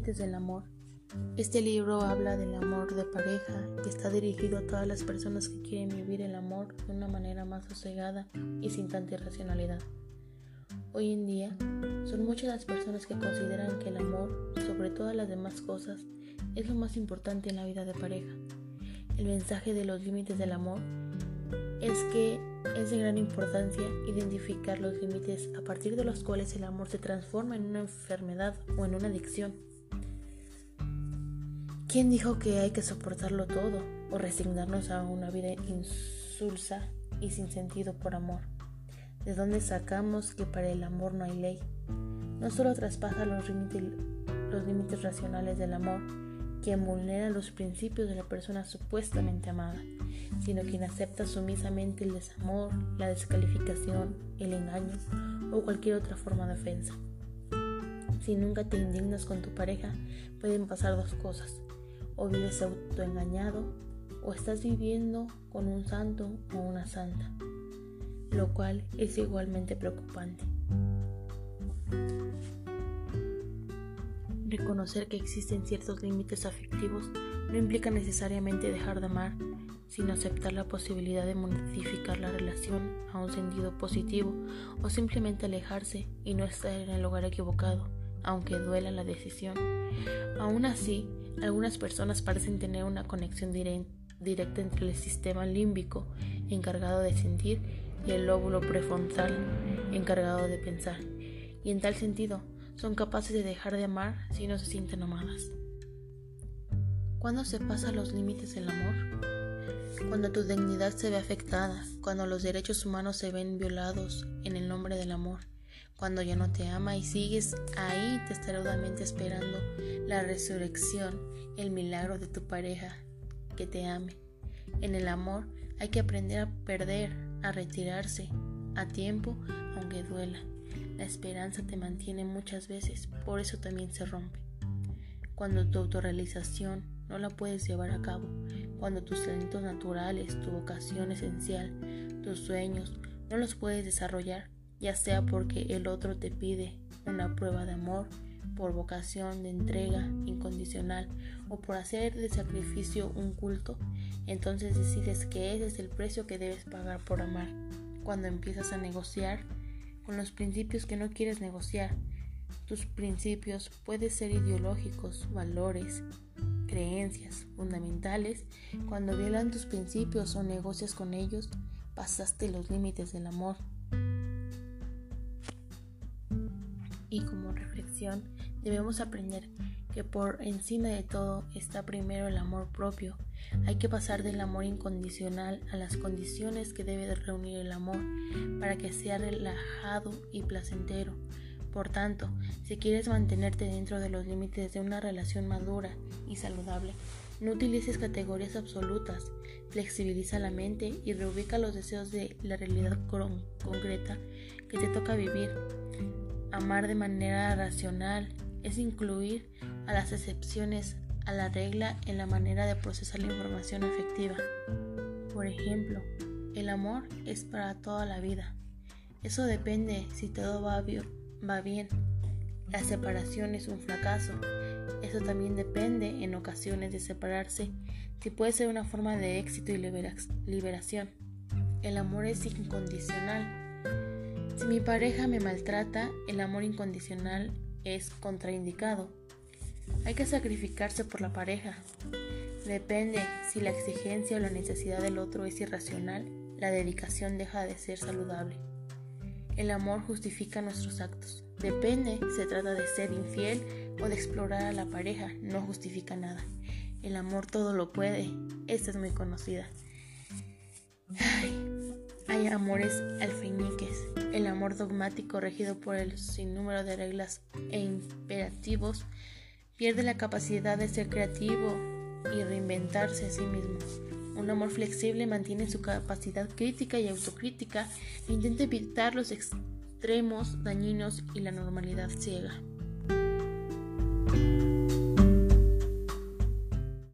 límites del amor. Este libro habla del amor de pareja y está dirigido a todas las personas que quieren vivir el amor de una manera más sosegada y sin tanta irracionalidad. Hoy en día son muchas las personas que consideran que el amor, sobre todas las demás cosas, es lo más importante en la vida de pareja. El mensaje de los límites del amor es que es de gran importancia identificar los límites a partir de los cuales el amor se transforma en una enfermedad o en una adicción. ¿Quién dijo que hay que soportarlo todo o resignarnos a una vida insulsa y sin sentido por amor? ¿De dónde sacamos que para el amor no hay ley? No solo traspasa los límites, los límites racionales del amor, quien vulnera los principios de la persona supuestamente amada, sino quien acepta sumisamente el desamor, la descalificación, el engaño o cualquier otra forma de ofensa. Si nunca te indignas con tu pareja, pueden pasar dos cosas. O vives autoengañado o estás viviendo con un santo o una santa, lo cual es igualmente preocupante. Reconocer que existen ciertos límites afectivos no implica necesariamente dejar de amar, sino aceptar la posibilidad de modificar la relación a un sentido positivo o simplemente alejarse y no estar en el lugar equivocado, aunque duela la decisión. Aún así, algunas personas parecen tener una conexión directa entre el sistema límbico, encargado de sentir, y el lóbulo prefrontal, encargado de pensar. Y en tal sentido, son capaces de dejar de amar si no se sienten amadas. ¿Cuándo se pasan los límites del amor? Cuando tu dignidad se ve afectada, cuando los derechos humanos se ven violados en el nombre del amor, cuando ya no te ama y sigues ahí testarudamente esperando la resurrección, el milagro de tu pareja que te ame. En el amor hay que aprender a perder, a retirarse a tiempo, aunque duela. La esperanza te mantiene muchas veces, por eso también se rompe. Cuando tu autorrealización no la puedes llevar a cabo, cuando tus talentos naturales, tu vocación esencial, tus sueños, no los puedes desarrollar, ya sea porque el otro te pide una prueba de amor, por vocación de entrega incondicional o por hacer de sacrificio un culto, entonces decides que ese es el precio que debes pagar por amar. Cuando empiezas a negociar, con los principios que no quieres negociar. Tus principios pueden ser ideológicos, valores, creencias fundamentales. Cuando violan tus principios o negocias con ellos, pasaste los límites del amor. Y como reflexión, debemos aprender que por encima de todo está primero el amor propio. Hay que pasar del amor incondicional a las condiciones que debe reunir el amor para que sea relajado y placentero. Por tanto, si quieres mantenerte dentro de los límites de una relación madura y saludable, no utilices categorías absolutas, flexibiliza la mente y reubica los deseos de la realidad concreta que te toca vivir. Amar de manera racional es incluir a las excepciones a la regla en la manera de procesar la información afectiva. Por ejemplo, el amor es para toda la vida. Eso depende si todo va, bien. La separación es un fracaso. Eso también depende en ocasiones de separarse si puede ser una forma de éxito y liberación. El amor es incondicional. Si mi pareja me maltrata, el amor incondicional es contraindicado. Hay que sacrificarse por la pareja. Depende si la exigencia o la necesidad del otro es irracional, la dedicación deja de ser saludable. El amor justifica nuestros actos. Depende si se trata de ser infiel o de explorar a la pareja, no justifica nada. El amor todo lo puede. Esta es muy conocida. Amores alfeñiques. El amor dogmático regido por el sinnúmero de reglas e imperativos pierde la capacidad de ser creativo y reinventarse a sí mismo. Un amor flexible mantiene su capacidad crítica y autocrítica e intenta evitar los extremos dañinos y la normalidad ciega.